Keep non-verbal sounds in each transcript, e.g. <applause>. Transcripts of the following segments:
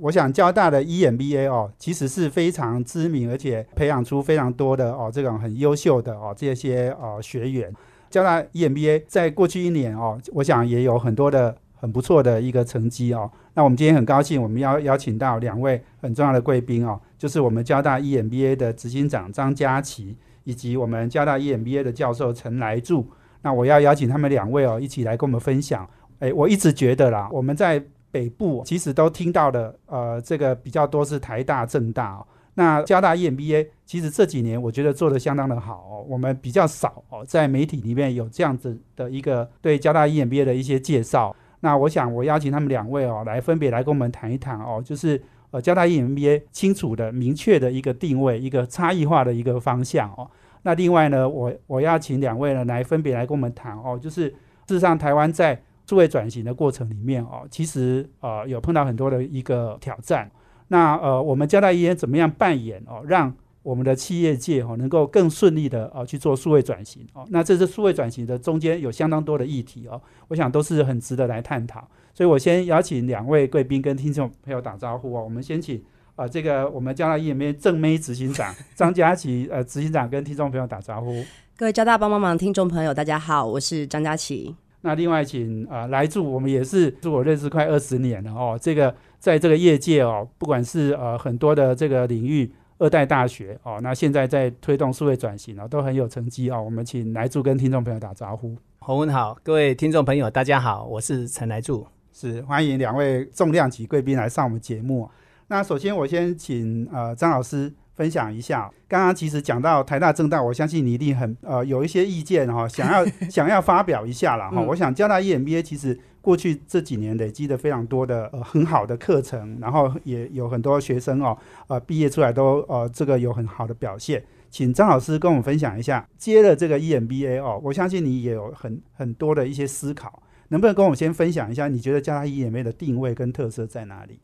我想交大的 EMBA 哦，其实是非常知名，而且培养出非常多的哦这种很优秀的哦这些哦学员。交大 EMBA 在过去一年哦，我想也有很多的很不错的一个成绩哦。那我们今天很高兴，我们要邀请到两位很重要的贵宾哦，就是我们交大 EMBA 的执行长张佳琪，以及我们交大 EMBA 的教授陈来柱。那我要邀请他们两位哦，一起来跟我们分享。诶，我一直觉得啦，我们在北部其实都听到的，呃，这个比较多是台大、政大哦。那交大 EMBA 其实这几年我觉得做的相当的好哦，我们比较少哦，在媒体里面有这样子的一个对交大 EMBA 的一些介绍。那我想我邀请他们两位哦，来分别来跟我们谈一谈哦，就是呃交大 EMBA 清楚的、明确的一个定位、一个差异化的一个方向哦。那另外呢，我我要请两位呢来分别来跟我们谈哦，就是事实上台湾在数位转型的过程里面哦，其实呃有碰到很多的一个挑战。那呃我们交大医院怎么样扮演哦，让我们的企业界哦能够更顺利的哦去做数位转型哦。那这是数位转型的中间有相当多的议题哦，我想都是很值得来探讨。所以我先邀请两位贵宾跟听众朋友打招呼哦。我们先请。啊，这个我们交大 EMBA 正妹执行长 <laughs> 张佳琪，呃，执行长跟听众朋友打招呼。各位交大帮帮忙听众朋友，大家好，我是张佳琪。那另外请啊来助，我们也是是我认识快二十年了哦。这个在这个业界哦，不管是呃很多的这个领域，二代大学哦，那现在在推动数位转型哦，都很有成绩哦。我们请来助跟听众朋友打招呼。洪文好，各位听众朋友，大家好，我是陈来助，是欢迎两位重量级贵宾来上我们节目。那首先，我先请呃张老师分享一下。刚刚其实讲到台大、政大，我相信你一定很呃有一些意见哈，<laughs> 想要想要发表一下了哈。我想交大 EMBA 其实过去这几年累积的非常多的呃很好的课程，然后也有很多学生哦呃毕业出来都呃这个有很好的表现。请张老师跟我们分享一下，接了这个 EMBA 哦，我相信你也有很很多的一些思考，能不能跟我们先分享一下？你觉得交大 EMBA 的定位跟特色在哪里？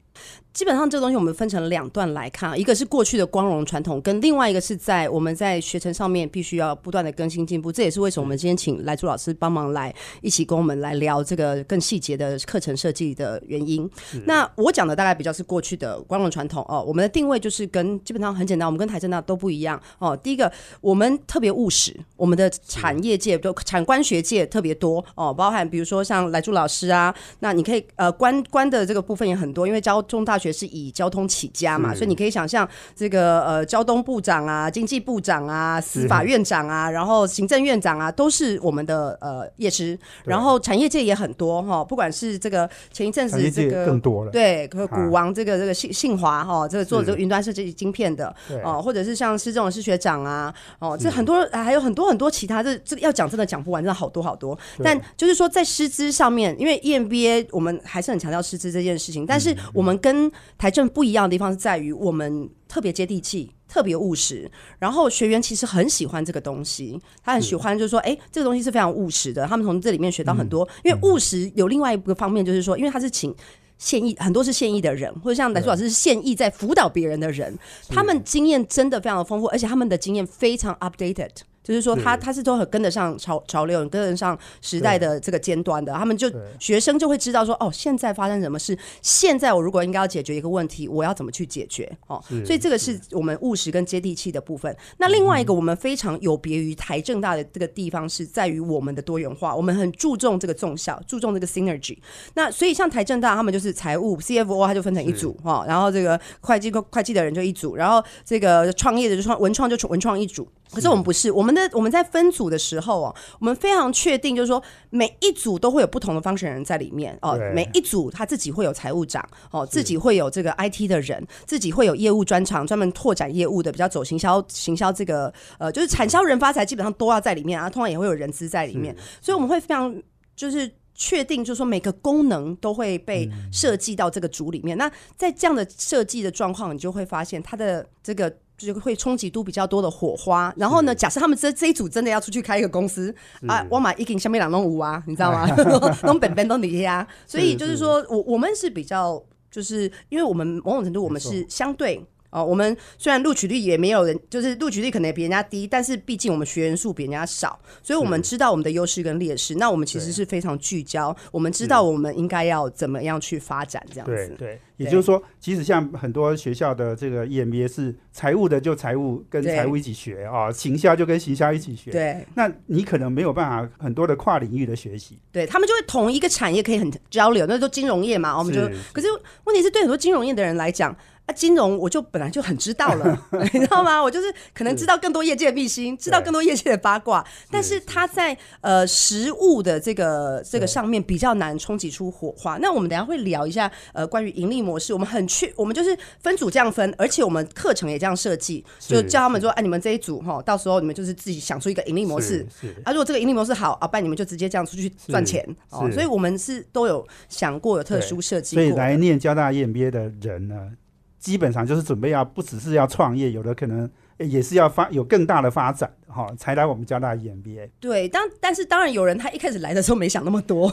基本上这个东西我们分成两段来看，一个是过去的光荣传统，跟另外一个是在我们在学程上面必须要不断的更新进步。这也是为什么我们今天请来朱老师帮忙来一起跟我们来聊这个更细节的课程设计的原因。那我讲的大概比较是过去的光荣传统哦，我们的定位就是跟基本上很简单，我们跟台政大都不一样哦。第一个，我们特别务实，我们的产业界就产官学界特别多哦，包含比如说像来朱老师啊，那你可以呃官官的这个部分也很多，因为交中大学。是以交通起家嘛，所以你可以想象这个呃，交通部长啊、经济部长啊、司法院长啊，然后行政院长啊，都是我们的呃业师。然后产业界也很多哈，不管是这个前一阵子这个更多了，对，股王这个这个信信华哈，这个做这个云端设计晶片的哦，或者是像施正荣施学长啊，哦，这很多还有很多很多其他的，这个要讲真的讲不完，真的好多好多。但就是说在师资上面，因为 EMBA 我们还是很强调师资这件事情，但是我们跟台政不一样的地方是在于，我们特别接地气，特别务实。然后学员其实很喜欢这个东西，他很喜欢，就是说，哎，这个东西是非常务实的。他们从这里面学到很多。因为务实有另外一个方面，就是说，因为他是请现役，很多是现役的人，或者像来说老师是现役在辅导别人的人，他们经验真的非常的丰富，而且他们的经验非常 updated。就是说，他他是都很跟得上潮潮流，跟得上时代的这个尖端的。他们就学生就会知道说，哦，现在发生什么事？现在我如果应该要解决一个问题，我要怎么去解决？哦，所以这个是我们务实跟接地气的部分。那另外一个，我们非常有别于台政大的这个地方，是在于我们的多元化。我们很注重这个纵效，注重这个 synergy。那所以像台政大，他们就是财务 CFO，他就分成一组哈，然后这个会计会计的人就一组，然后这个创业的就创文创就文创一组。可是我们不是，我们的我们在分组的时候哦，我们非常确定，就是说每一组都会有不同的方选人在里面哦，每一组他自己会有财务长哦，自己会有这个 IT 的人，自己会有业务专长，专门拓展业务的，比较走行销行销这个呃，就是产销人发财基本上都要在里面啊，通常也会有人资在里面，所以我们会非常就是。确定，就是说每个功能都会被设计到这个组里面。那在这样的设计的状况，你就会发现它的这个就会冲击度比较多的火花。然后呢，假设他们这这一组真的要出去开一个公司啊，我买一斤下面两弄五啊，你知道吗？<laughs> <laughs> 弄本本都你呀。<laughs> 所以就是说我我们是比较，就是因为我们某种程度我们是相对。哦，我们虽然录取率也没有人，就是录取率可能也比人家低，但是毕竟我们学员数比人家少，所以我们知道我们的优势跟劣势。那我们其实是非常聚焦，我们知道我们应该要怎么样去发展这样子。对对，也就是说，即使像很多学校的这个 EMBA 是财务的，就财务跟财务一起学啊，行销就跟行销一起学。对，那你可能没有办法很多的跨领域的学习。对他们就会同一个产业可以很交流，那都金融业嘛，我们就可是问题是对很多金融业的人来讲。啊，金融我就本来就很知道了，<laughs> 你知道吗？我就是可能知道更多业界的秘辛，知道更多业界的八卦，但是他在呃实物的这个这个上面比较难冲击出火花。那我们等下会聊一下呃关于盈利模式，我们很去，我们就是分组这样分，而且我们课程也这样设计，就叫他们说，哎，你们这一组哈，到时候你们就是自己想出一个盈利模式，啊，如果这个盈利模式好，啊，不然你们就直接这样出去赚钱哦。所以我们是都有想过有特殊设计，所以来念交大 EMBA 的人呢。基本上就是准备要不只是要创业，有的可能也是要发有更大的发展哈，才来我们交大 EMBA。对，当但是当然有人他一开始来的时候没想那么多，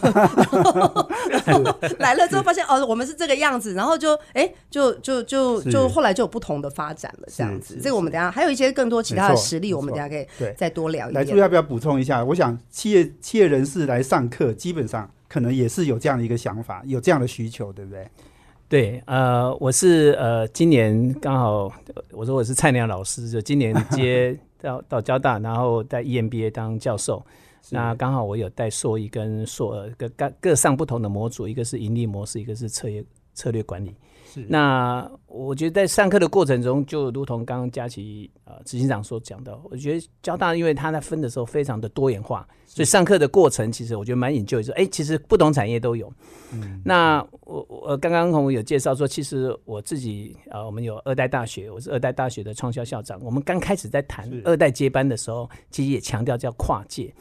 <laughs> <laughs> 来了之后发现哦，我们是这个样子，然后就哎就就就就后来就有不同的发展了这样子。这个我们等下还有一些更多其他的实例，我们等下可以再多聊一点。来，朱要不要补充一下？我想企业企业人士来上课，基本上可能也是有这样的一个想法，有这样的需求，对不对？对，呃，我是呃，今年刚好，我说我是菜鸟老师，就今年接 <laughs> 到到交大，然后在 EMBA 当教授，那刚好我有带硕一跟硕各各各上不同的模组，一个是盈利模式，一个是策略策略管理。那我觉得在上课的过程中，就如同刚刚佳琪呃执行长所讲的，我觉得交大因为他在分的时候非常的多元化，所以上课的过程其实我觉得蛮引就，说哎，其实不同产业都有。嗯，那我我刚刚我有介绍说，其实我自己呃，我们有二代大学，我是二代大学的创校校长。我们刚开始在谈二代接班的时候，其实也强调叫跨界。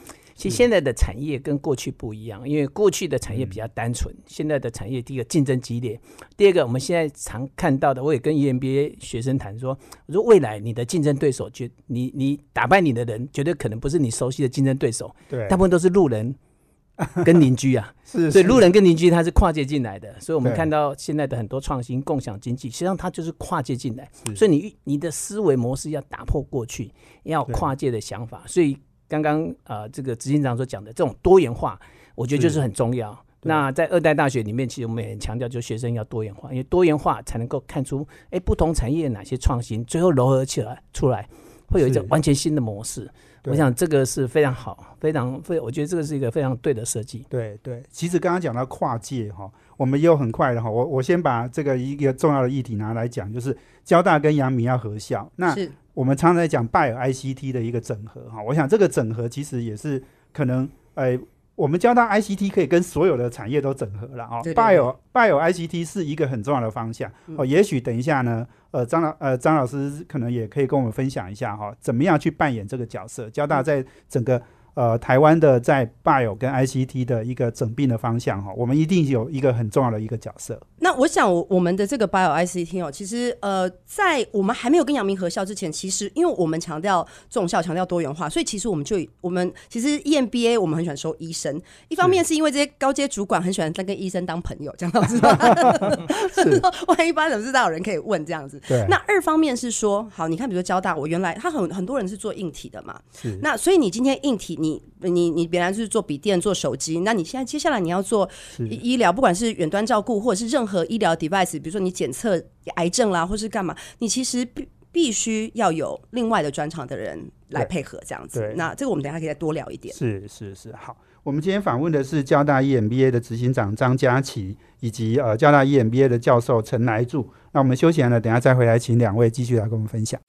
其实现在的产业跟过去不一样，因为过去的产业比较单纯，现在的产业第一个竞争激烈，第二个我们现在常看到的，我也跟 EMBA 学生谈说，我说未来你的竞争对手，绝你你打败你的人，绝对可能不是你熟悉的竞争对手，对，大部分都是路人 <laughs> 跟邻居啊，是，所以路人跟邻居他是跨界进来的，所以我们看到现在的很多创新共享经济，实际上它就是跨界进来，所以你你的思维模式要打破过去，要跨界的想法，所以。刚刚呃，这个执行长所讲的这种多元化，我觉得就是很重要。那在二代大学里面，其实我们也很强调，就学生要多元化，因为多元化才能够看出，哎，不同产业哪些创新，最后糅合起来出来，会有一种完全新的模式。我想这个是非常好，非常非，我觉得这个是一个非常对的设计。对对，其实刚刚讲到跨界哈，我们又很快的哈，我我先把这个一个重要的议题拿来讲，就是交大跟阳明要合校。那我们常常在讲拜耳 ICT 的一个整合哈，我想这个整合其实也是可能，呃，我们交大 ICT 可以跟所有的产业都整合了哦。拜耳拜耳 ICT 是一个很重要的方向哦。也许等一下呢，呃，张老呃张老师可能也可以跟我们分享一下哈，怎么样去扮演这个角色？交大在整个。呃，台湾的在 bio 跟 ICT 的一个整并的方向哈，我们一定有一个很重要的一个角色。那我想，我们的这个 bio ICT 哦，其实呃，在我们还没有跟阳明合校之前，其实因为我们强调重校，强调多元化，所以其实我们就我们其实 EMBA 我们很喜欢收医生，一方面是因为这些高阶主管很喜欢在跟医生当朋友，这样子。是，<laughs> 万一班怎么知道有人可以问这样子？对。那二方面是说，好，你看，比如说交大，我原来他很很多人是做硬体的嘛，是。那所以你今天硬体。你你你原来就是做笔电做手机，那你现在接下来你要做医疗，不管是远端照顾或者是任何医疗 device，比如说你检测癌症啦，或是干嘛，你其实必必须要有另外的专长的人来配合这样子。那这个我们等下可以再多聊一点。是是是，好，我们今天访问的是交大 EMBA 的执行长张佳琪，以及呃交大 EMBA 的教授陈来柱。那我们休闲了，等下再回来，请两位继续来跟我们分享。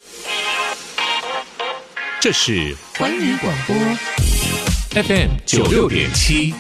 这是环宇广播 FM 九六点七，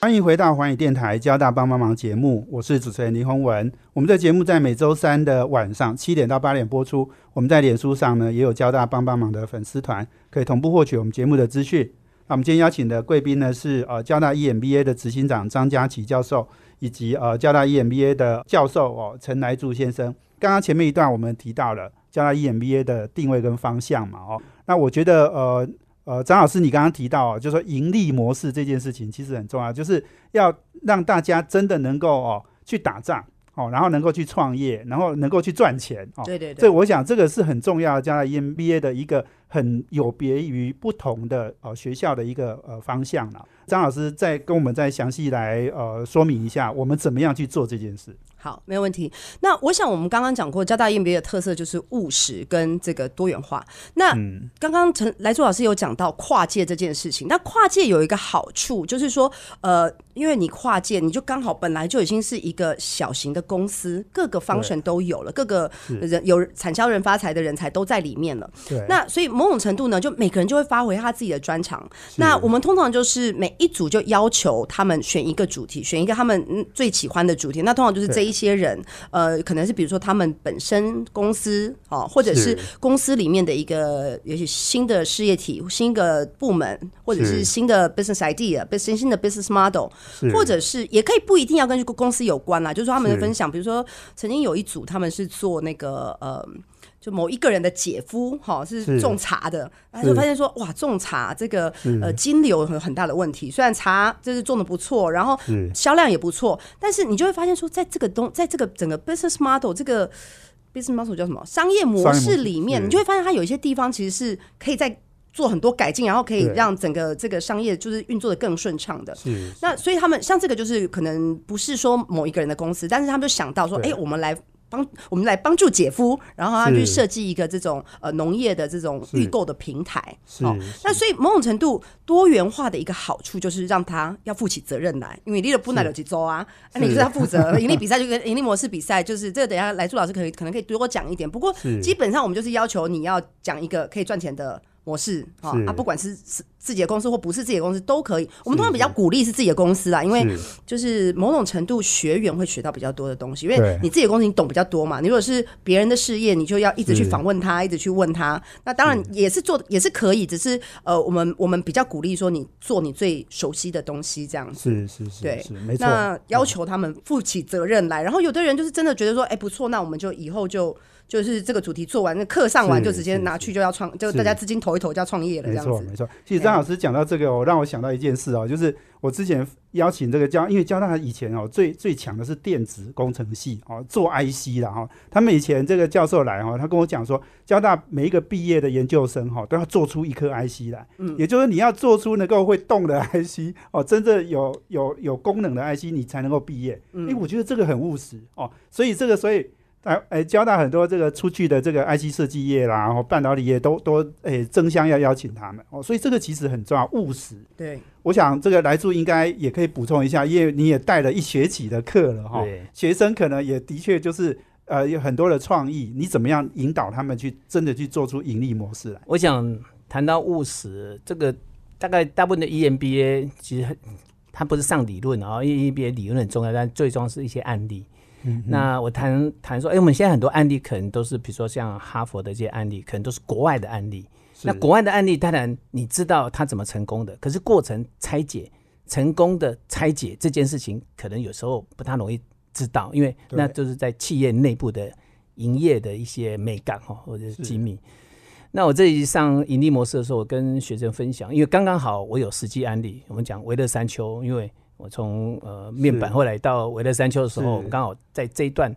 欢迎回到环宇电台交大帮帮忙节目，我是主持人林宏文。我们的节目在每周三的晚上七点到八点播出。我们在脸书上呢也有交大帮帮忙的粉丝团，可以同步获取我们节目的资讯。那我们今天邀请的贵宾呢是呃交大 EMBA 的执行长张家琪教授，以及呃交大 EMBA 的教授哦陈来柱先生。刚刚前面一段我们提到了交大 EMBA 的定位跟方向嘛，哦，那我觉得呃呃张老师你刚刚提到，就说盈利模式这件事情其实很重要，就是要让大家真的能够哦去打仗。哦，然后能够去创业，然后能够去赚钱，哦，对对对，所以我想这个是很重要，加了 EMBA 的一个很有别于不同的呃学校的一个呃方向了。张老师再跟我们再详细来呃说明一下，我们怎么样去做这件事。好，没有问题。那我想我们刚刚讲过，交大 EMBA 的特色就是务实跟这个多元化。那刚刚陈来柱老师有讲到跨界这件事情，那跨界有一个好处就是说，呃，因为你跨界，你就刚好本来就已经是一个小型的公司，各个方程都有了，各个人有产销人发财的人才都在里面了。对。那所以某种程度呢，就每个人就会发挥他自己的专长。那我们通常就是每一组就要求他们选一个主题，选一个他们最喜欢的主题。那通常就是这。一些人，呃，可能是比如说他们本身公司哦，或者是公司里面的一个也许新的事业体、新的部门，或者是新的 business idea、新新的 business model，或者是也可以不一定要跟公司有关啦，就是说他们的分享，比如说曾经有一组他们是做那个呃。就某一个人的姐夫哈是种茶的，他就发现说哇种茶这个呃金流有很大的问题。虽然茶就是种的不错，然后销量也不错，但是你就会发现说，在这个东在这个整个 business model 这个 business model 叫什么？商业模式里面，你就会发现它有一些地方其实是可以在做很多改进，然后可以让整个这个商业就是运作的更顺畅的。那所以他们像这个就是可能不是说某一个人的公司，但是他们就想到说，哎，我们来。帮我们来帮助姐夫，然后他去设计一个这种呃农业的这种预购的平台。好，那所以某种程度多元化的一个好处就是让他要负起责任来，因为你的不奶有几周啊，那你是要负责盈利比赛就跟盈利模式比赛，就是这个等下来朱老师可以可能可以多讲一点。不过基本上我们就是要求你要讲一个可以赚钱的。模式啊，啊，不管是是自己的公司或不是自己的公司都可以。我们通常比较鼓励是自己的公司啦，因为就是某种程度学员会学到比较多的东西，因为你自己的公司你懂比较多嘛。你如果是别人的事业，你就要一直去访问他，一直去问他。那当然也是做也是可以，只是呃，我们我们比较鼓励说你做你最熟悉的东西这样子。是是是，对，没错。那要求他们负起责任来，然后有的人就是真的觉得说，哎，不错，那我们就以后就。就是这个主题做完，那课上完就直接拿去就要创，就大家资金投一投就要创业了，这样子。没错，没错。其实张老师讲到这个，哦，让我想到一件事哦，就是我之前邀请这个交，因为交大以前哦最最强的是电子工程系哦，做 IC 的哈。他们以前这个教授来哈，他跟我讲说，交大每一个毕业的研究生哈，都要做出一颗 IC 来，嗯，也就是你要做出能够会动的 IC 哦，真正有有有功能的 IC，你才能够毕业。因为我觉得这个很务实哦，所以这个所以。哎哎，交大很多这个出去的这个 IC 设计业啦，然后半导体业都都哎争相要邀请他们哦，所以这个其实很重要，务实。对，我想这个来住应该也可以补充一下，因为你也带了一学期的课了哈，学生可能也的确就是呃有很多的创意，你怎么样引导他们去真的去做出盈利模式来？我想谈到务实，这个大概大部分的 EMBA 其实它不是上理论啊，因为 EMBA 理论很重要，但最终是一些案例。那我谈谈说，哎，我们现在很多案例可能都是，比如说像哈佛的这些案例，可能都是国外的案例。那国外的案例，当然你知道他怎么成功的，可是过程拆解成功的拆解这件事情，可能有时候不太容易知道，因为那就是在企业内部的营业的一些美感哈，或者是机密。那我这一上盈利模式的时候，我跟学生分享，因为刚刚好我有实际案例，我们讲维乐山丘，因为。我从呃面板后来到维乐山丘的时候，我们刚好在这一段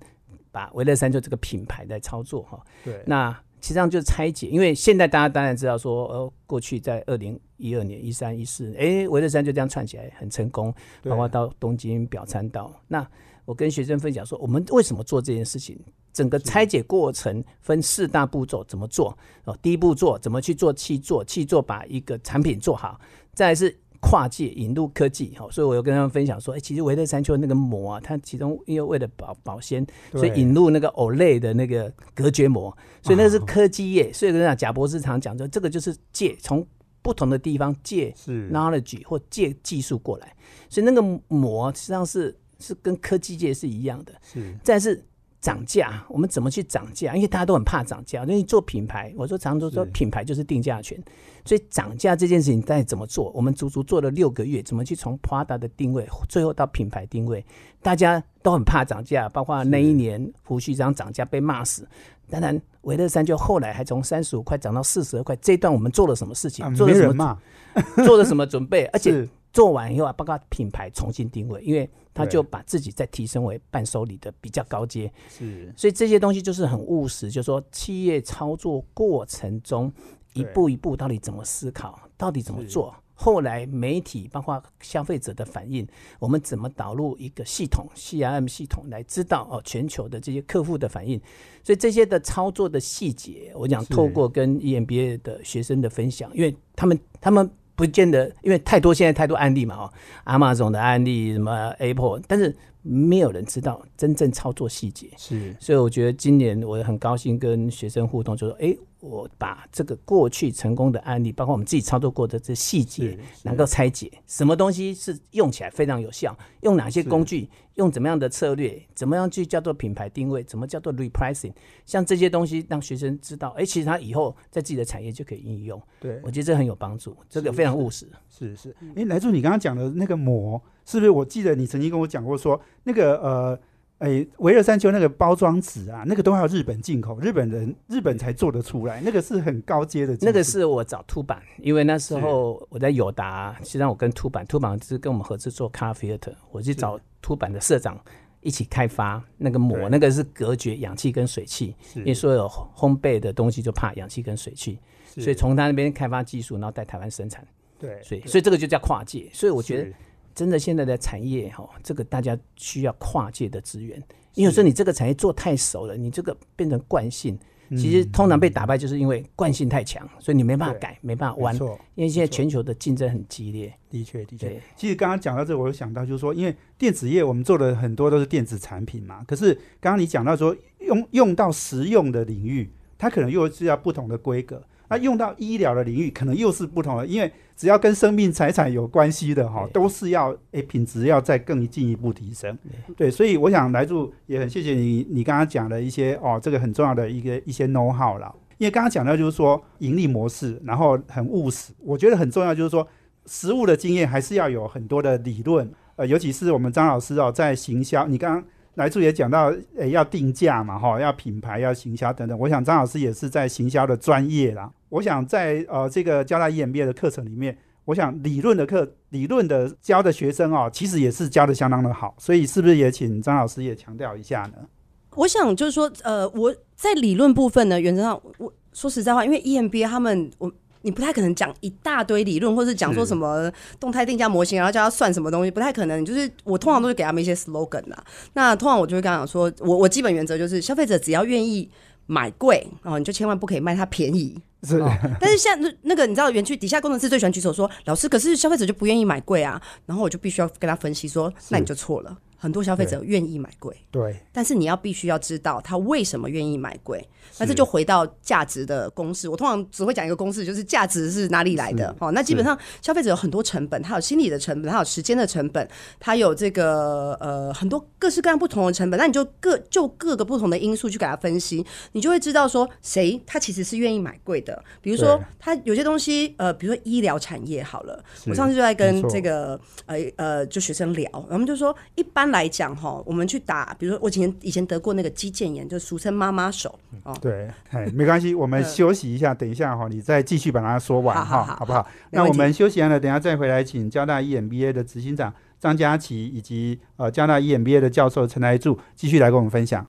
把维乐山丘这个品牌在操作哈。对。那实际上就是拆解，因为现在大家当然知道说，呃，过去在二零一二年、一三、一四，哎，维乐山就这样串起来很成功，包括到东京表参道。那我跟学生分享说，我们为什么做这件事情？整个拆解过程分四大步骤，怎么做？哦，第一步做怎么去做气做，气做把一个产品做好，再是。跨界引入科技，哈，所以我有跟他们分享说，哎，其实维特山丘那个膜啊，它其中因为为了保保鲜，所以引入那个 Olay 的那个隔绝膜，所以那是科技业。所以跟讲贾博士常讲说，这个就是借从不同的地方借 knowledge 或借技术过来，所以那个膜实际上是是跟科技界是一样的。是，但是涨价，我们怎么去涨价？因为大家都很怕涨价，因为做品牌，我说常常说品牌就是定价权，所以涨价这件事情在怎么做？我们足足做了六个月，怎么去从 Prada 的定位，最后到品牌定位，大家都很怕涨价，包括那一年胡须章涨价被骂死。当然，维乐山就后来还从三十五块涨到四十二块，这段我们做了什么事情？做了什么？<laughs> 做了什么准备？而且做完以后啊，包括品牌重新定位，因为他就把自己再提升为伴手礼的比较高阶。是，所以这些东西就是很务实，就是说企业操作过程中一步一步到底怎么思考，到底怎么做。后来媒体包括消费者的反应，我们怎么导入一个系统 CRM 系统来知道哦全球的这些客户的反应？所以这些的操作的细节，我想透过跟 EMBA 的学生的分享，因为他们他们不见得，因为太多现在太多案例嘛哦，阿玛总的案例什么 Apple，但是。没有人知道真正操作细节，是，所以我觉得今年我很高兴跟学生互动，就说，哎，我把这个过去成功的案例，包括我们自己操作过的这细节，能够拆解，什么东西是用起来非常有效，用哪些工具，用怎么样的策略，怎么样去叫做品牌定位，怎么叫做 repricing，像这些东西让学生知道，哎，其实他以后在自己的产业就可以应用，对。我觉得这很有帮助，这个非常务实，是是，哎，来助你刚刚讲的那个膜。是不是？我记得你曾经跟我讲过，说那个呃，哎，维尔山丘那个包装纸啊，那个都要日本进口，日本人日本才做得出来，那个是很高阶的。那个是我找凸版，因为那时候我在友达，实际上我跟凸版，凸版是跟我们合资做咖啡的，我去找凸版的社长一起开发那个膜，那个是隔绝氧气跟水汽，因为所有烘焙的东西就怕氧气跟水汽，所以从他那边开发技术，然后在台湾生产。对，所以所以这个就叫跨界，所以我觉得。真的，现在的产业哈，这个大家需要跨界的资源。因为有时候你这个产业做太熟了，你这个变成惯性，其实通常被打败，就是因为惯性太强，所以你没办法改，没办法弯。因为现在全球的竞争很激烈。的确，的确。其实刚刚讲到这，我有想到就是说，因为电子业我们做的很多都是电子产品嘛，可是刚刚你讲到说用用到实用的领域，它可能又是要不同的规格。那用到医疗的领域，可能又是不同的，因为只要跟生命财产有关系的哈，都是要诶品质要再更进一步提升。对，所以我想来住也很谢谢你，你刚刚讲的一些哦，这个很重要的一个一些 know how 了。因为刚刚讲到就是说盈利模式，然后很务实，我觉得很重要就是说实物的经验还是要有很多的理论，呃，尤其是我们张老师哦，在行销，你刚刚。来处也讲到，诶，要定价嘛，哈，要品牌，要行销等等。我想张老师也是在行销的专业啦。我想在呃这个交大 EMBA 的课程里面，我想理论的课、理论的教的学生哦，其实也是教的相当的好。所以是不是也请张老师也强调一下呢？我想就是说，呃，我在理论部分呢，原则上，我说实在话，因为 EMBA 他们我。你不太可能讲一大堆理论，或者是讲说什么动态定价模型，然后叫他算什么东西，不太可能。就是我通常都是给他们一些 slogan 啊。那通常我就会跟他讲说，我我基本原则就是，消费者只要愿意买贵哦，你就千万不可以卖它便宜。是，但是像那那个你知道，园区底下工程师最喜欢举手说，老师，可是消费者就不愿意买贵啊。然后我就必须要跟他分析说，那你就错了。很多消费者愿意买贵，对，但是你要必须要知道他为什么愿意买贵。那这就回到价值的公式。我通常只会讲一个公式，就是价值是哪里来的。哦，那基本上消费者有很多成本，他有心理的成本，他有时间的成本，他有这个呃很多各式各样不同的成本。那你就各就各个不同的因素去给他分析，你就会知道说谁他其实是愿意买贵的。比如说他有些东西，呃，比如说医疗产业好了，我上次就在跟这个呃呃就学生聊，我们就说一般。来讲哈，我们去打，比如说我以前以前得过那个肌腱炎，就俗称妈妈手哦。对，哎，没关系，我们休息一下，等一下哈，你再继续把它说完哈，好不好？那我们休息完了，等下再回来，请交大 EMBA 的执行长张佳琪以及呃交大 EMBA 的教授陈来柱继续来跟我们分享。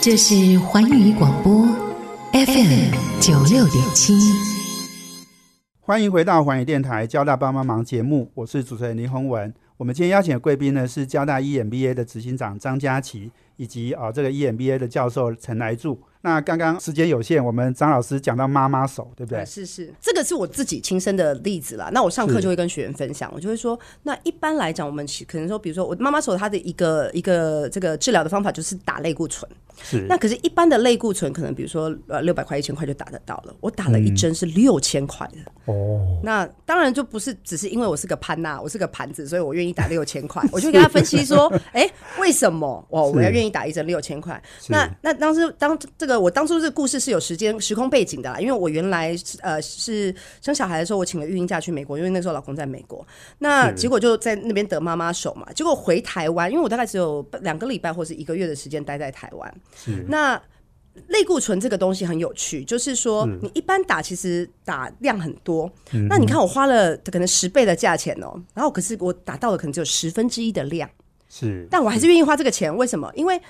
这是环宇广播 FM 九六点七，欢迎回到环宇电台交大帮帮忙节目，我是主持人林宏文。我们今天邀请的贵宾呢是交大 EMBA 的执行长张佳琪，以及啊这个 EMBA 的教授陈来柱。那刚刚时间有限，我们张老师讲到妈妈手，对不对？是是，这个是我自己亲身的例子啦。那我上课就会跟学员分享，我就会说，那一般来讲，我们可能说，比如说我妈妈手，它的一个一个这个治疗的方法就是打类固醇。是。那可是，一般的类固醇可能比如说呃六百块一千块就打得到了，我打了一针是六千块的。哦。那当然就不是只是因为我是个潘娜，我是个盘子，所以我愿意打六千块。<laughs> 我就跟他分析说，哎，为什么我我要愿意打一针六千块？那那当时当这个我当初这个故事是有时间时空背景的啦，因为我原来呃是生小孩的时候，我请了育婴假去美国，因为那时候老公在美国，那结果就在那边得妈妈手嘛，结果回台湾，因为我大概只有两个礼拜或是一个月的时间待在台湾，那类固醇这个东西很有趣，就是说你一般打其实打量很多，那你看我花了可能十倍的价钱哦，然后可是我打到了可能只有十分之一的量，是，但我还是愿意花这个钱，为什么？因为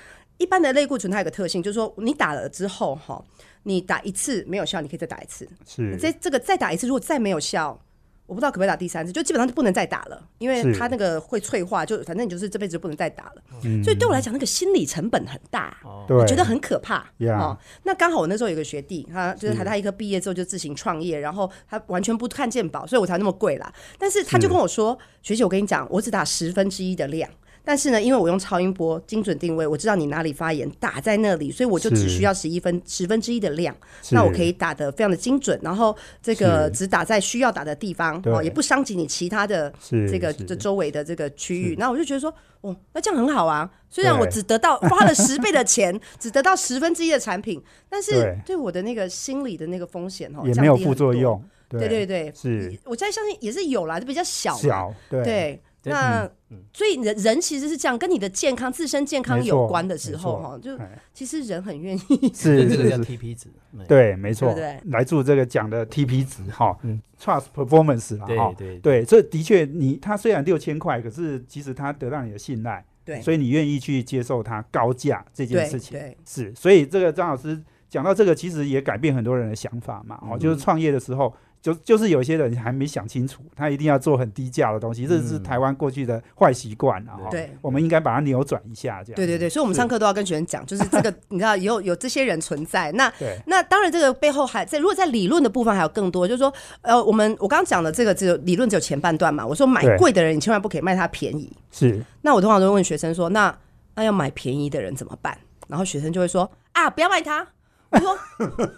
一般的类固醇它有个特性，就是说你打了之后哈，你打一次没有效，你可以再打一次。是，这这个再打一次，如果再没有效，我不知道可不可以打第三次，就基本上就不能再打了，因为它那个会脆化，就反正你就是这辈子就不能再打了。所以对我来讲，那个心理成本很大，我觉得很可怕。哦，那刚好我那时候有个学弟，他就是台大医科毕业之后就自行创业，然后他完全不看健保，所以我才那么贵啦。但是他就跟我说：“学姐，我跟你讲，我只打十分之一的量。”但是呢，因为我用超音波精准定位，我知道你哪里发炎，打在那里，所以我就只需要十一分十分之一的量，那我可以打的非常的精准，然后这个只打在需要打的地方哦，也不伤及你其他的这个这周围的这个区域。那我就觉得说，哦，那这样很好啊。虽然我只得到花了十倍的钱，<laughs> 只得到十分之一的产品，但是对。我的那个心理的那个风险哦，也没有副作用。对。对对，是。我在相信也是有啦，就比较小小对。那所以人人其实是这样，跟你的健康、自身健康有关的时候，哈，就其实人很愿意。是这个叫 TP 值，对，没错，对，来自这个讲的 TP 值，哈，Trust Performance 哈，对对。对，这的确，你他虽然六千块，可是其实他得到你的信赖，对，所以你愿意去接受他高价这件事情，对，是，所以这个张老师讲到这个，其实也改变很多人的想法嘛，哦，就是创业的时候。就就是有些人还没想清楚，他一定要做很低价的东西，这是台湾过去的坏习惯啊！对，我们应该把它扭转一下，这样。对对对，所以我们上课都要跟学生讲，就是这个，<laughs> 你知道有有这些人存在，那那当然这个背后还在，如果在理论的部分还有更多，就是说，呃，我们我刚刚讲的这个只有理论只有前半段嘛，我说买贵的人你千万不可以卖他便宜，是。那我通常都会问学生说，那那要买便宜的人怎么办？然后学生就会说啊，不要卖他。我说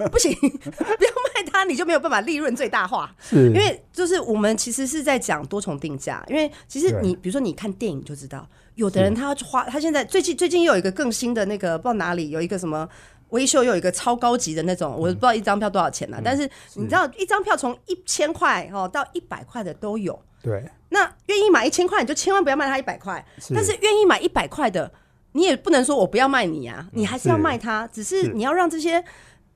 不行，<laughs> 不要卖它，你就没有办法利润最大化。是，因为就是我们其实是在讲多重定价。因为其实你比如说你看电影就知道，有的人他花他现在最近最近又有一个更新的那个不知道哪里有一个什么微秀又有一个超高级的那种，我不知道一张票多少钱呢？但是你知道一张票从一千块哦到一百块的都有。对，那愿意买一千块你就千万不要卖他一百块，但是愿意买一百块的。你也不能说我不要卖你啊，你还是要卖它，只是。你要让这些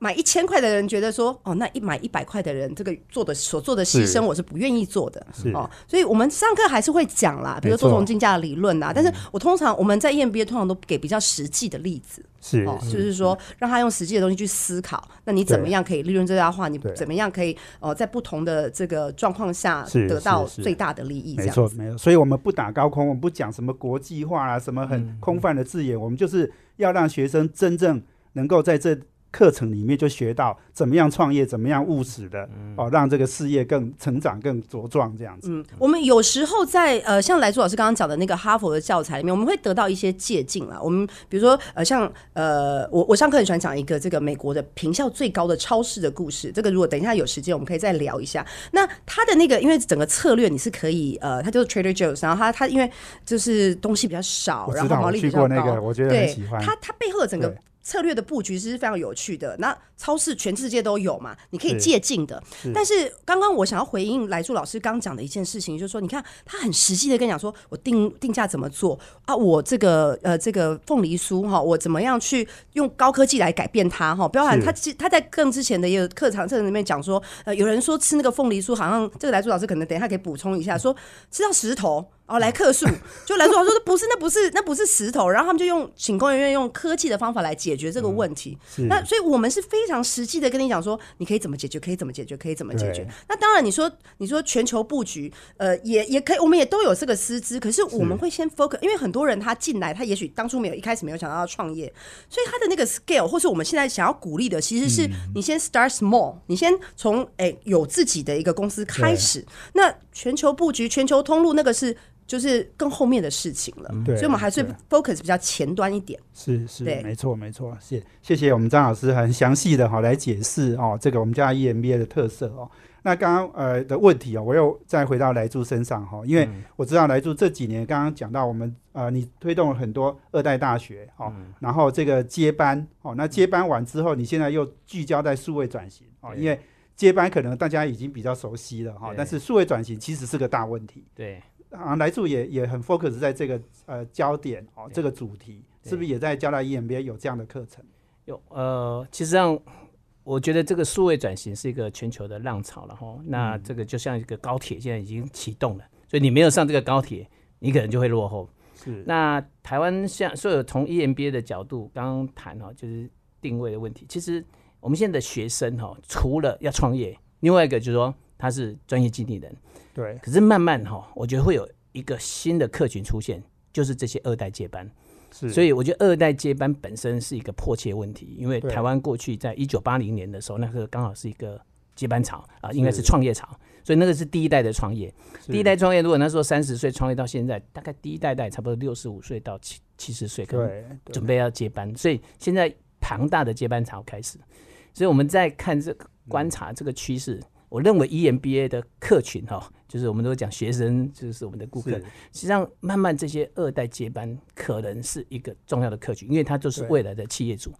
买一千块的人觉得说，哦，那一买一百块的人，这个做的所做的牺牲，我是不愿意做的哦。所以我们上课还是会讲啦，比如多重竞价的理论啊，但是我通常我们在 EMBA 通常都给比较实际的例子。是，哦就是说让他用实际的东西去思考，那你怎么样可以利润最大化？你怎么样可以呃在不同的这个状况下得到最大的利益？没错，没错。所以我们不打高空，我们不讲什么国际化啊，什么很空泛的字眼，我们就是要让学生真正能够在这。课程里面就学到怎么样创业，怎么样务实的哦，让这个事业更成长、更茁壮这样子。嗯，我们有时候在呃，像来朱老师刚刚讲的那个哈佛的教材里面，我们会得到一些借鉴啦。我们比如说呃，像呃，我我上课很喜欢讲一个这个美国的评效最高的超市的故事。这个如果等一下有时间，我们可以再聊一下。那他的那个，因为整个策略你是可以呃，他就是 Trader Joe's，然后他他因为就是东西比较少，然后毛利比较高，我觉得很喜欢。他他背后的整个。策略的布局是非常有趣的。那超市全世界都有嘛，你可以借鉴的。但是刚刚我想要回应来柱老师刚讲的一件事情，就是说，你看他很实际的跟你讲说，我定定价怎么做啊？我这个呃这个凤梨酥哈，我怎么样去用高科技来改变它哈？包含他其他在更之前的一个课堂课里面讲说，呃，有人说吃那个凤梨酥，好像这个来柱老师可能等一下可以补充一下，说吃到石头。哦，来客数，<laughs> 就来说，我说不是，那不是，那不是石头，然后他们就用请工人员用科技的方法来解决这个问题。那所以我们是非常实际的跟你讲说，你可以怎么解决，可以怎么解决，可以怎么解决。那当然，你说你说全球布局，呃，也也可以，我们也都有这个师资，可是我们会先 focus，因为很多人他进来，他也许当初没有一开始没有想到要创业，所以他的那个 scale，或是我们现在想要鼓励的，其实是你先 start small，你先从哎、有自己的一个公司开始，那全球布局、全球通路那个是就是更后面的事情了，对所以我们还是 focus 比较前端一点。是是，对没错没错，谢谢谢我们张老师很详细的哈来解释哦，这个我们家 EMBA 的特色哦。那刚刚呃的问题哦，我又再回到来柱身上哈，因为我知道来柱这几年刚刚讲到我们呃，你推动了很多二代大学哦，然后这个接班哦，那接班完之后，你现在又聚焦在数位转型哦，因为接班可能大家已经比较熟悉了哈，对但是数位转型其实是个大问题。对，啊，来助也也很 focus 在这个呃焦点哦，这个主题是不是也在交大 EMBA 有这样的课程？有呃，其实上我觉得这个数位转型是一个全球的浪潮了哈。那这个就像一个高铁，现在已经启动了，所以你没有上这个高铁，你可能就会落后。是那台湾像所有从 EMBA 的角度刚刚谈哈，就是定位的问题。其实我们现在的学生哈，除了要创业，另外一个就是说他是专业经理人，对，可是慢慢哈，我觉得会有一个新的客群出现，就是这些二代接班。是，所以我觉得二代接班本身是一个迫切问题，因为台湾过去在一九八零年的时候，那个刚好是一个接班潮啊，应该是是创业潮，所以那个是第一代的创业。第一代创业，如果那时候三十岁创业到现在，大概第一代代差不多六十五岁到七七十岁，可能准备要接班，所以现在庞大的接班潮开始。所以我们在看这个观察这个趋势，我认为 E EMBA 的客群哈，就是我们都讲学生，就是我们的顾客，实际上慢慢这些二代接班可能是一个重要的客群，因为他就是未来的企业主。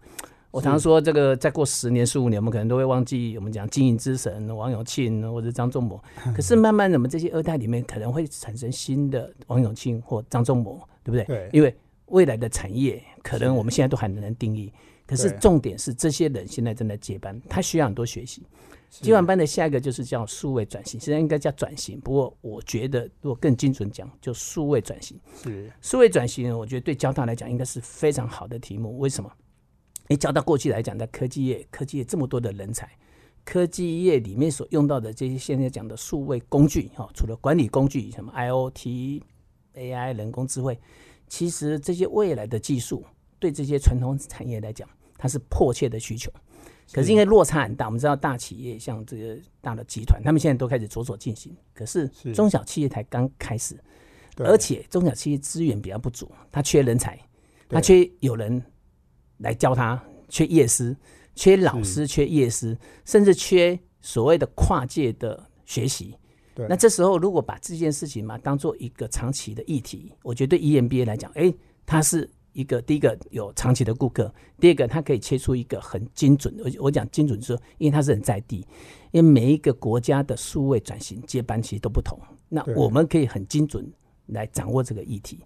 我常说，这个再过十年、十五年，我们可能都会忘记我们讲经营之神王永庆或者张仲谋。<laughs> 可是慢慢的，我们这些二代里面可能会产生新的王永庆或张仲谋，对不对？对因为未来的产业可能我们现在都还很难定义。可是重点是，这些人现在正在接班，他需要很多学习。是接完班的下一个就是叫数位转型，现在应该叫转型。不过我觉得，如果更精准讲，就数位转型。是数位转型，我觉得对交大来讲应该是非常好的题目。为什么？因为交大过去来讲，在科技业，科技业这么多的人才，科技业里面所用到的这些现在讲的数位工具，哈，除了管理工具，什么 IOT、AI、人工智慧，其实这些未来的技术对这些传统产业来讲，它是迫切的需求。可是因为落差很大，我们知道大企业像这个大的集团，他们现在都开始着手进行，可是是。中小企业才刚开始，而且中小企业资源比较不足，它缺人才，它缺有人来教他，缺业师，缺老师，缺业师，甚至缺所谓的跨界的学习。对。那这时候如果把这件事情嘛当做一个长期的议题，我觉得对 EMBA 来讲，哎，它是一个第一个有长期的顾客，第二个它可以切出一个很精准的。我我讲精准是说，因为它是很在地，因为每一个国家的数位转型接班其实都不同，那我们可以很精准来掌握这个议题。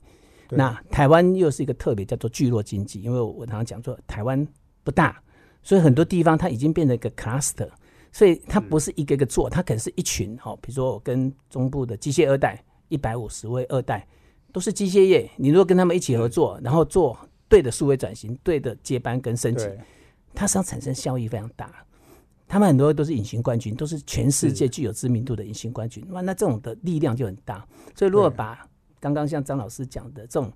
那台湾又是一个特别叫做聚落经济，因为我常常讲说台湾不大，所以很多地方它已经变成一个 cluster，所以它不是一个一个做，它可能是一群哈，比如说我跟中部的机械二代一百五十位二代都是机械业，你如果跟他们一起合作，然后做对的数位转型、对的接班跟升级，它实际上产生效益非常大。他们很多都是隐形冠军，都是全世界具有知名度的隐形冠军。哇，那这种的力量就很大。所以如果把刚刚像张老师讲的这种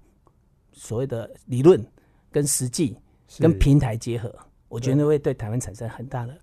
所谓的理论跟实际跟平台结合，我觉得会对台湾产生很大的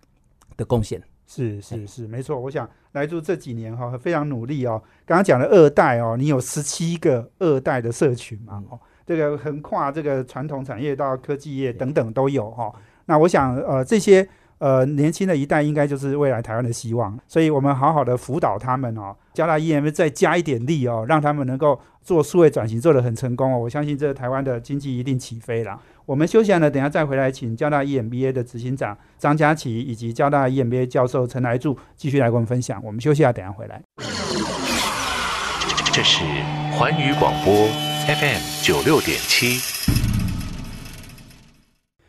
的贡献。是是是，没错。我想来住这几年哈、非常努力哦。刚刚讲的二代哦，你有十七个二代的社群嘛？哦，这个横跨这个传统产业到科技业等等都有哈、那我想呃这些呃年轻的一代应该就是未来台湾的希望，所以我们好好的辅导他们哦，交大 EM 再加一点力哦，让他们能够做数位转型做得很成功哦。我相信这台湾的经济一定起飞了。我们休息完了，等下再回来，请交大 EMBA 的执行长张佳琪以及交大 EMBA 教授陈来柱继续来跟我们分享。我们休息一下，等下回来。这是环宇广播 FM 九六点七。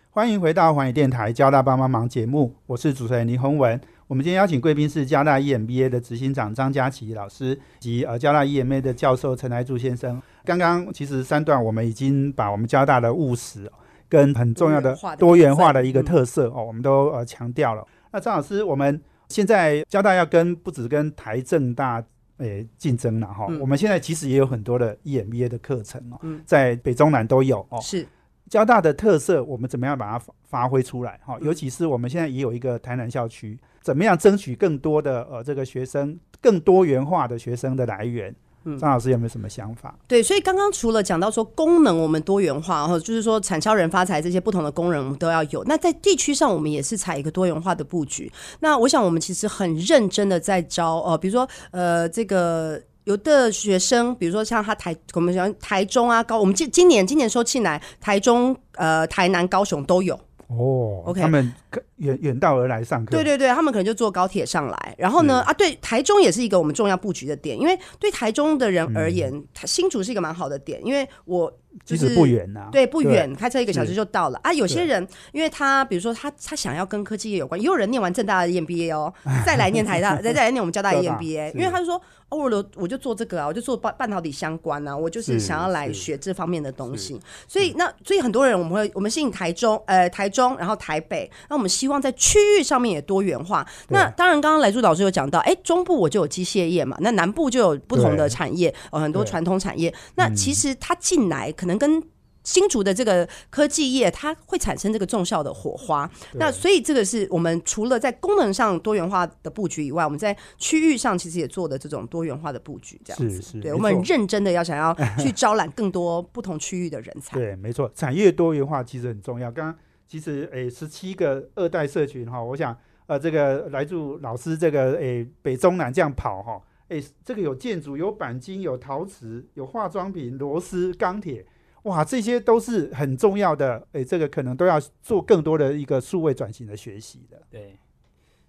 欢迎回到环宇电台交大帮帮忙节目，我是主持人林宏文。我们今天邀请贵宾是交大 EMBA 的执行长张佳琪老师及呃交大 EMA 的教授陈来柱先生。刚刚其实三段我们已经把我们交大的务实跟很重要的多元化的一个特色哦，我们都呃强调了。那张老师，我们现在交大要跟不止跟台政大诶竞争了哈，我们现在其实也有很多的 EMBA 的课程哦，在北中南都有哦。是交大的特色，我们怎么样把它发挥出来哈？尤其是我们现在也有一个台南校区，怎么样争取更多的呃这个学生更多元化的学生的来源？张老师有没有什么想法？对，所以刚刚除了讲到说功能我们多元化，然后就是说产销人发财这些不同的功能我们都要有。那在地区上，我们也是采一个多元化的布局。那我想我们其实很认真的在招哦，比如说呃，这个有的学生，比如说像他台我们讲台中啊高，我们今今年今年收进来台中呃台南高雄都有。哦，OK，他们远远道而来上课，对对对，他们可能就坐高铁上来，然后呢，啊，对，台中也是一个我们重要布局的点，因为对台中的人而言，新竹是一个蛮好的点，因为我。其实不远呐，对，不远，开车一个小时就到了啊。有些人，因为他比如说他他想要跟科技业有关，也有人念完正大的 EMBA 哦，<laughs> 再来念台大，再 <laughs> 再来念我们交大 EMBA，因为他就说，哦，我我就做这个啊，我就做半半导体相关啊，我就是想要来学这方面的东西。所以那所以很多人我们会我们吸引台中呃台中，然后台北，那我们希望在区域上面也多元化。那当然，刚刚来柱老师有讲到，哎，中部我就有机械业嘛，那南部就有不同的产业，呃，很多传统产业。那其实他进来可能跟新竹的这个科技业，它会产生这个重效的火花。那所以这个是我们除了在功能上多元化的布局以外，我们在区域上其实也做的这种多元化的布局。这样子，对我们很认真的要想要去招揽更多不同区域的人才。<laughs> 对，没错，产业多元化其实很重要。刚刚其实诶，十七个二代社群哈，我想呃，这个来自老师这个诶北中南这样跑哈，诶，这个有建筑、有钣金、有陶瓷、有化妆品、螺丝、钢铁。哇，这些都是很重要的，诶，这个可能都要做更多的一个数位转型的学习的。对，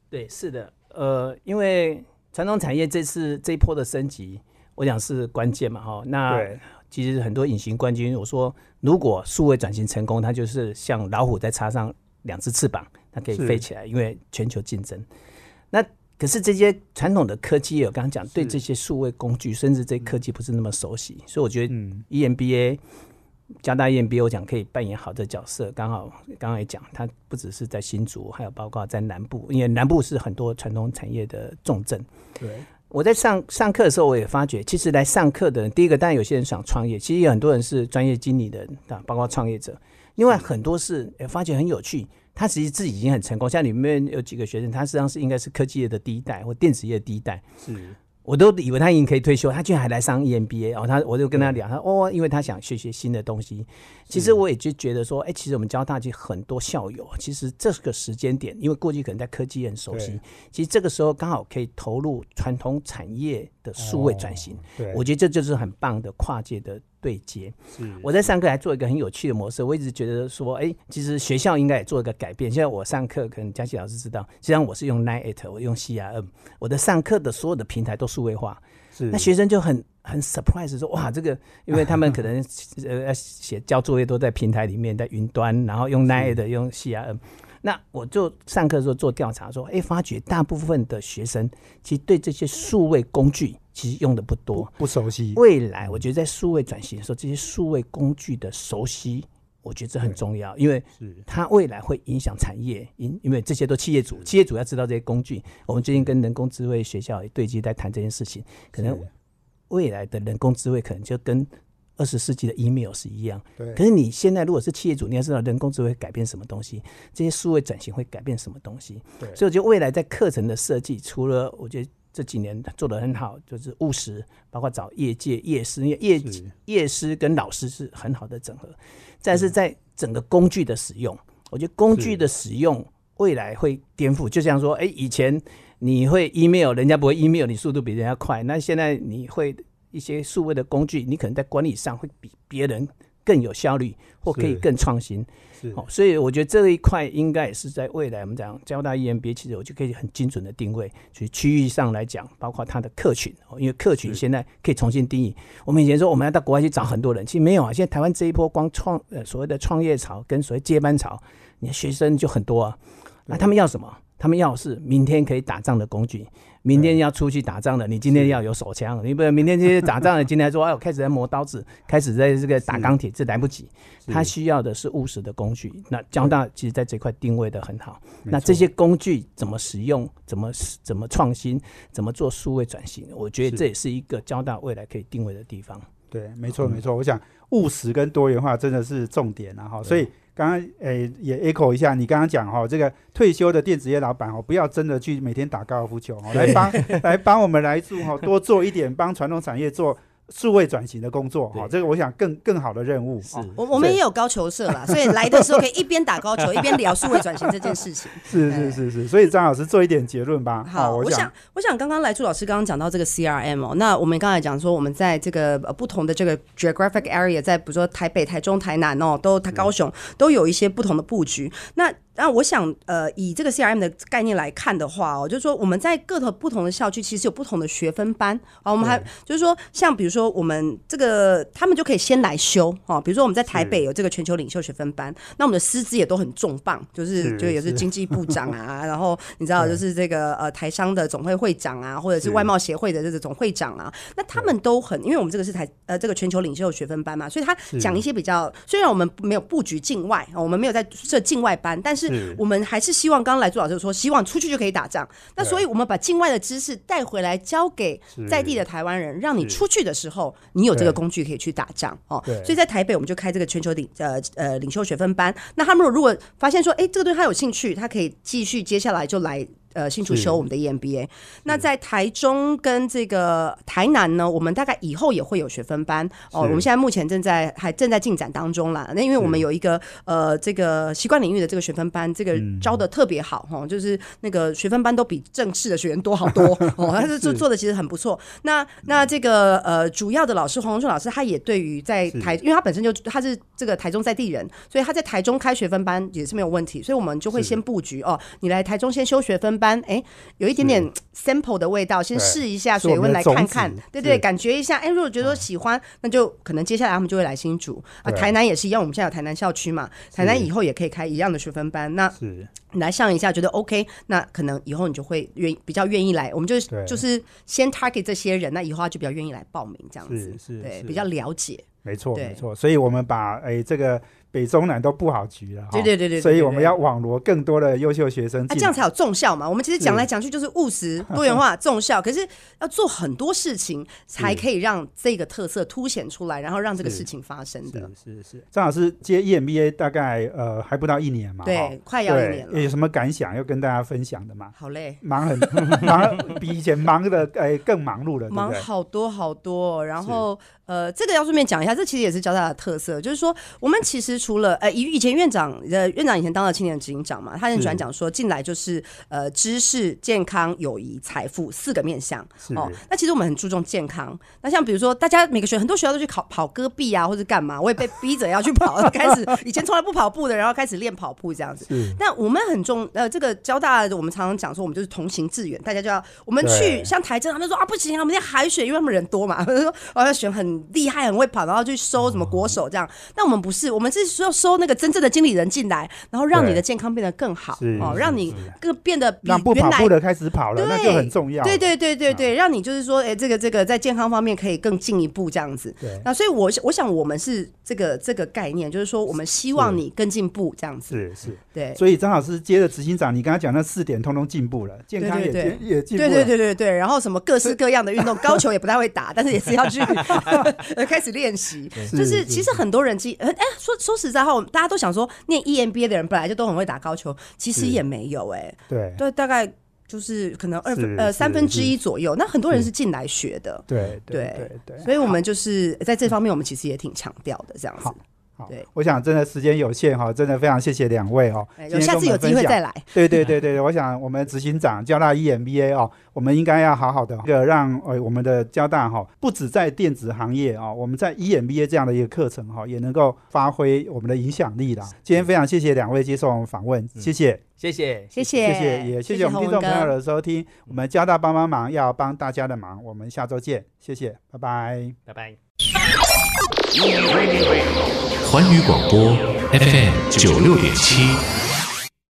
对，是的，呃，因为传统产业这次这一波的升级，我想是关键嘛，哈。那其实很多隐形冠军，我说如果数位转型成功，它就是像老虎再插上两只翅膀，它可以飞起来，因为全球竞争。那可是这些传统的科技，我刚刚讲对这些数位工具，甚至这科技不是那么熟悉，所以我觉得 EMBA。加大 EMBA 我讲可以扮演好的角色，刚好刚刚也讲，它不只是在新竹，还有包括在南部，因为南部是很多传统产业的重镇。对，我在上上课的时候，我也发觉，其实来上课的人，第一个当然有些人想创业，其实有很多人是专业经理人啊，包括创业者。另外很多是也发觉很有趣，他其实自己已经很成功。像里面有几个学生，他实际上是应该是科技业的第一代或电子业的第一代。是。我都以为他已经可以退休，他居然还来上 EMBA，然后他我就跟他聊，他哦，因为他想学学新的东西。其实我也就觉得说，哎，其实我们交大其实很多校友，其实这个时间点，因为过去可能在科技很熟悉，其实这个时候刚好可以投入传统产业的数位转型。对，我觉得这就是很棒的跨界的对接。是，我在上课还做一个很有趣的模式，我一直觉得说，哎，其实学校应该也做一个改变。现在我上课，可能佳琪老师知道，实际上我是用 Night，我用 CRM，我的上课的所有的平台都数位化。那学生就很很 surprise 说哇，这个因为他们可能呃写交作业都在平台里面，在云端，然后用 Nine 的用 CRM。那我就上课的时候做调查说，哎，发觉大部分的学生其实对这些数位工具其实用的不多，不熟悉。未来我觉得在数位转型的时候，这些数位工具的熟悉。我觉得这很重要，因为它未来会影响产业，因因为这些都企业主，企业主要知道这些工具。我们最近跟人工智慧学校也对接在谈这件事情，可能未来的人工智慧可能就跟二十世纪的 email 是一样。对。可是你现在如果是企业主，你要知道人工智慧改变什么东西，这些数位转型会改变什么东西。对。所以我觉得未来在课程的设计，除了我觉得这几年做的很好，就是务实，包括找业界业师，因为业业师跟老师是很好的整合。但是在整个工具的使用，我觉得工具的使用未来会颠覆。就像说，哎，以前你会 email，人家不会 email，你速度比人家快。那现在你会一些数位的工具，你可能在管理上会比别人更有效率，或可以更创新。好，所以我觉得这一块应该也是在未来我们讲交大 EMBA，其实我就可以很精准的定位。所以区域上来讲，包括它的客群，因为客群现在可以重新定义。我们以前说我们要到国外去找很多人，其实没有啊。现在台湾这一波光创呃所谓的创业潮跟所谓接班潮，你的学生就很多啊。那他们要什么？他们要是明天可以打仗的工具，明天要出去打仗了，你今天要有手枪，你不能明天这些打仗了，今天说 <laughs> 哎，我开始在磨刀子，开始在这个打钢铁，这来不及。他需要的是务实的工具。那交大其实在这块定位的很好。那这些工具怎么使用？怎么怎么创新？怎么做数位转型？我觉得这也是一个交大未来可以定位的地方。对，没错没错。我想务实跟多元化真的是重点啊！哈，所以。刚刚诶也 echo 一下，你刚刚讲哈，这个退休的电子业老板哦，不要真的去每天打高尔夫球哦，来帮来帮我们来做哈，多做一点帮传统产业做。数位转型的工作，哈，这个我想更更好的任务。是，我我们也有高球社啦，所以来的时候可以一边打高球一边聊数位转型这件事情。<laughs> 是是是是，所以张老师做一点结论吧。好，我想我想刚刚来朱老师刚刚讲到这个 CRM 哦，那我们刚才讲说我们在这个不同的这个 geographic area，在比如说台北、台中、台南哦，都它高雄都有一些不同的布局。那那我想，呃，以这个 CRM 的概念来看的话哦，就是说我们在各个不同的校区其实有不同的学分班啊。我们还就是说，像比如说我们这个，他们就可以先来修哦。比如说我们在台北有这个全球领袖学分班，那我们的师资也都很重磅，就是就也是经济部长啊，<laughs> 然后你知道就是这个呃台商的总会会长啊，或者是外贸协会的这个总会长啊，那他们都很，因为我们这个是台呃这个全球领袖学分班嘛，所以他讲一些比较，虽然我们没有布局境外，我们没有在设境外班，但是。我们还是希望，刚刚来朱老师说，希望出去就可以打仗。那所以，我们把境外的知识带回来，交给在地的台湾人，让你出去的时候，你有这个工具可以去打仗哦。所以在台北，我们就开这个全球领呃呃领袖学分班。那他们如果发现说，哎，这个对他有兴趣，他可以继续接下来就来。呃，新竹修我们的 EMBA。那在台中跟这个台南呢，我们大概以后也会有学分班哦。我们现在目前正在还正在进展当中啦。那因为我们有一个呃这个习惯领域的这个学分班，这个招的特别好哈，就是那个学分班都比正式的学员多好多 <laughs> 哦。他是做做的其实很不错。那那这个呃主要的老师黄荣顺老师，他也对于在台，因为他本身就他是这个台中在地人，所以他在台中开学分班也是没有问题。所以我们就会先布局哦，你来台中先修学分班。哎，有一点点 sample 的味道，先试一下水温来看看，对对，感觉一下。哎，如果觉得喜欢，那就可能接下来他们就会来新竹啊。台南也是一样，我们现在有台南校区嘛，台南以后也可以开一样的学分班。那来上一下，觉得 OK，那可能以后你就会愿比较愿意来。我们就就是先 target 这些人，那以后他就比较愿意来报名这样子，是对比较了解。没错，没错。所以我们把哎这个。北中南都不好局了，对对对对，所以我们要网罗更多的优秀学生，啊，这样才有重效嘛。我们其实讲来讲去就是务实、<laughs> 多元化、重效，可是要做很多事情才可以让这个特色凸显出来，然后让这个事情发生的。是是是，张老师接 EMBA 大概呃还不到一年嘛，对，快要一年了。有什么感想要跟大家分享的吗？好嘞，忙很 <laughs> 忙，比以前忙的哎更忙碌了，忙好多好多，然后。呃，这个要顺便讲一下，这其实也是交大的特色，就是说，我们其实除了呃，以以前院长呃，院长以前当了青年执行长嘛，他很喜欢讲说，进来就是呃，知识、健康、友谊、财富四个面向哦。那其实我们很注重健康。那像比如说，大家每个学很多学校都去考跑戈壁啊，或者干嘛，我也被 <laughs> 逼着要去跑，开始以前从来不跑步的，然后开始练跑步这样子。但我们很重呃，这个交大我们常常讲说，我们就是同行致远，大家就要我们去像台政，他们说啊不行啊，我们要海选，因为他们人多嘛，<laughs> 说我要选很。厉害，很会跑，然后去收什么国手这样。那我们不是，我们是要收那个真正的经理人进来，然后让你的健康变得更好哦，让你更变得让不跑步的开始跑了，那就很重要。对对对对对，让你就是说，哎，这个这个在健康方面可以更进一步这样子。对，那所以，我我想我们是这个这个概念，就是说，我们希望你更进步这样子。是是，对。所以张老师接着执行长，你刚才讲那四点，通通进步了，健康也也进步。对对对对对，然后什么各式各样的运动，<laughs> 高球也不太会打，但是也是要去 <laughs> <laughs> 开始练。练习就是，其实很多人记，哎，说说实在话，大家都想说，念 EMBA 的人本来就都很会打高球，其实也没有，哎，对，对，大概就是可能二分呃三分之一左右。那很多人是。进来学的，对对对，所以我们就是在这方面，我们其实也挺强调的，这样子。对，我想真的时间有限哈，真的非常谢谢两位哦。有下次有机会再来。<laughs> 对对对对，我想我们执行长交大 EMBA 哦，我们应该要好好的一个让呃我们的交大哈，不止在电子行业啊，我们在 EMBA 这样的一个课程哈，也能够发挥我们的影响力了。今天非常谢谢两位接受我们访问，谢谢，谢谢，谢谢，谢谢也谢谢我们听众朋友的收听。我们交大帮帮忙要帮大家的忙，我们下周见，谢谢，拜拜，拜拜。环宇广播 FM 九六点七。